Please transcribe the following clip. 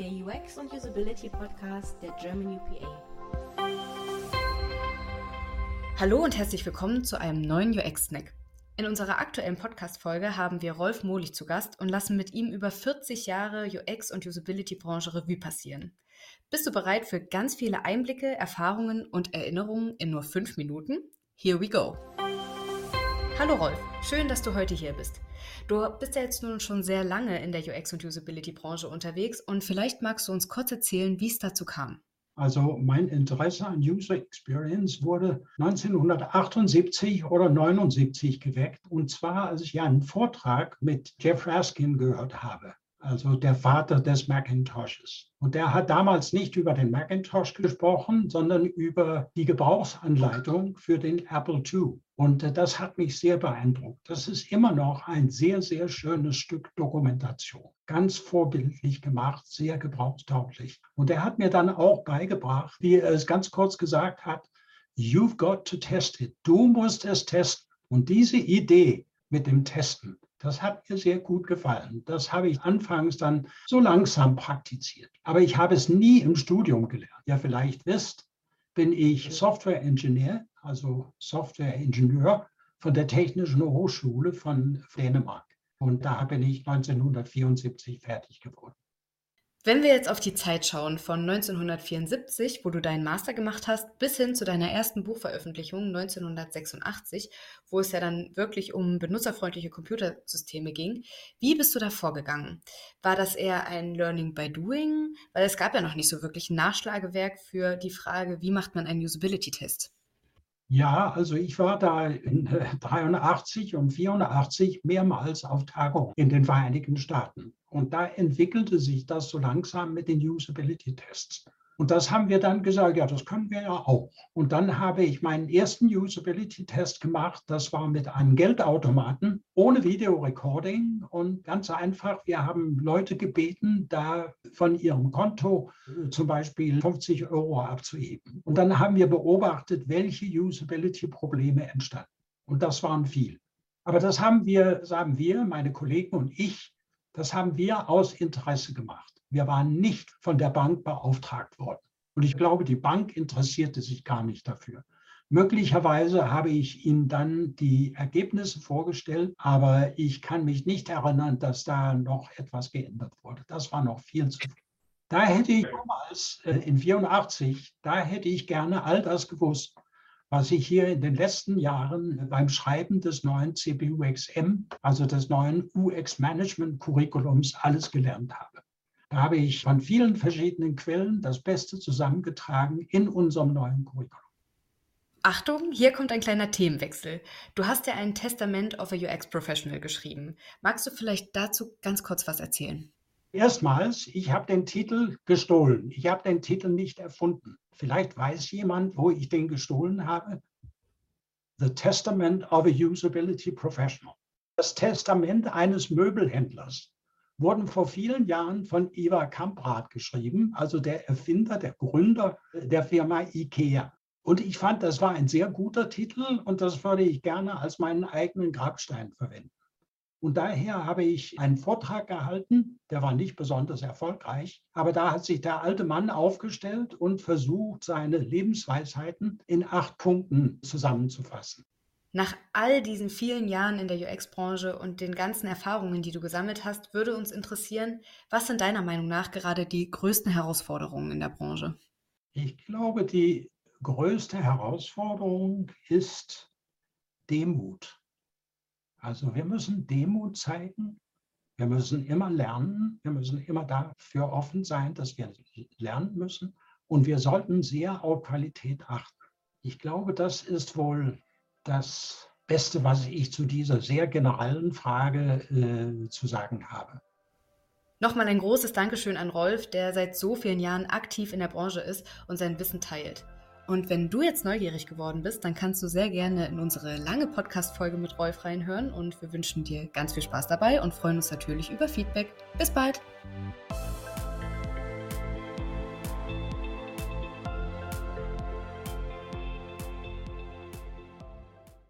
der UX und Usability Podcast der German UPA. Hallo und herzlich willkommen zu einem neuen UX-Snack. In unserer aktuellen Podcast-Folge haben wir Rolf Mohlich zu Gast und lassen mit ihm über 40 Jahre UX- und Usability-Branche Revue passieren. Bist du bereit für ganz viele Einblicke, Erfahrungen und Erinnerungen in nur fünf Minuten? Here we go! Hallo Rolf, schön, dass du heute hier bist. Du bist ja jetzt nun schon sehr lange in der UX- und Usability-Branche unterwegs und vielleicht magst du uns kurz erzählen, wie es dazu kam. Also mein Interesse an User Experience wurde 1978 oder 79 geweckt. Und zwar, als ich einen Vortrag mit Jeff Raskin gehört habe also der Vater des Macintoshes. Und der hat damals nicht über den Macintosh gesprochen, sondern über die Gebrauchsanleitung für den Apple II. Und äh, das hat mich sehr beeindruckt. Das ist immer noch ein sehr, sehr schönes Stück Dokumentation. Ganz vorbildlich gemacht, sehr gebrauchstauglich. Und er hat mir dann auch beigebracht, wie er es ganz kurz gesagt hat, You've got to test it. Du musst es testen. Und diese Idee mit dem Testen, das hat mir sehr gut gefallen. Das habe ich anfangs dann so langsam praktiziert. Aber ich habe es nie im Studium gelernt. Ja, vielleicht wisst, bin ich Software Engineer, also Software Ingenieur von der Technischen Hochschule von Dänemark. Und da bin ich 1974 fertig geworden. Wenn wir jetzt auf die Zeit schauen von 1974, wo du deinen Master gemacht hast, bis hin zu deiner ersten Buchveröffentlichung 1986, wo es ja dann wirklich um benutzerfreundliche Computersysteme ging, wie bist du da vorgegangen? War das eher ein Learning by Doing? Weil es gab ja noch nicht so wirklich ein Nachschlagewerk für die Frage, wie macht man einen Usability-Test? Ja, also ich war da in 83 und 84 mehrmals auf Tagung in den Vereinigten Staaten. Und da entwickelte sich das so langsam mit den Usability-Tests. Und das haben wir dann gesagt, ja, das können wir ja auch. Und dann habe ich meinen ersten Usability-Test gemacht. Das war mit einem Geldautomaten ohne Videorecording und ganz einfach. Wir haben Leute gebeten, da von ihrem Konto äh, zum Beispiel 50 Euro abzuheben. Und dann haben wir beobachtet, welche Usability-Probleme entstanden. Und das waren viel. Aber das haben wir, sagen wir, meine Kollegen und ich, das haben wir aus Interesse gemacht. Wir waren nicht von der Bank beauftragt worden. Und ich glaube, die Bank interessierte sich gar nicht dafür. Möglicherweise habe ich Ihnen dann die Ergebnisse vorgestellt, aber ich kann mich nicht erinnern, dass da noch etwas geändert wurde. Das war noch viel zu früh. Da hätte ich damals äh, in 84, da hätte ich gerne all das gewusst, was ich hier in den letzten Jahren beim Schreiben des neuen CPU-XM, also des neuen UX-Management-Curriculums, alles gelernt habe. Da habe ich von vielen verschiedenen Quellen das Beste zusammengetragen in unserem neuen Curriculum. Achtung, hier kommt ein kleiner Themenwechsel. Du hast ja ein Testament of a UX Professional geschrieben. Magst du vielleicht dazu ganz kurz was erzählen? Erstmals, ich habe den Titel gestohlen. Ich habe den Titel nicht erfunden. Vielleicht weiß jemand, wo ich den gestohlen habe. The Testament of a Usability Professional. Das Testament eines Möbelhändlers wurden vor vielen Jahren von Eva Kamprad geschrieben, also der Erfinder, der Gründer der Firma IKEA. Und ich fand, das war ein sehr guter Titel und das würde ich gerne als meinen eigenen Grabstein verwenden. Und daher habe ich einen Vortrag gehalten, der war nicht besonders erfolgreich, aber da hat sich der alte Mann aufgestellt und versucht, seine Lebensweisheiten in acht Punkten zusammenzufassen. Nach all diesen vielen Jahren in der UX-Branche und den ganzen Erfahrungen, die du gesammelt hast, würde uns interessieren, was sind deiner Meinung nach gerade die größten Herausforderungen in der Branche? Ich glaube, die größte Herausforderung ist Demut. Also wir müssen Demut zeigen. Wir müssen immer lernen. Wir müssen immer dafür offen sein, dass wir lernen müssen. Und wir sollten sehr auf Qualität achten. Ich glaube, das ist wohl das Beste, was ich zu dieser sehr generellen Frage äh, zu sagen habe. Nochmal ein großes Dankeschön an Rolf, der seit so vielen Jahren aktiv in der Branche ist und sein Wissen teilt. Und wenn du jetzt neugierig geworden bist, dann kannst du sehr gerne in unsere lange Podcast-Folge mit Rolf reinhören und wir wünschen dir ganz viel Spaß dabei und freuen uns natürlich über Feedback. Bis bald!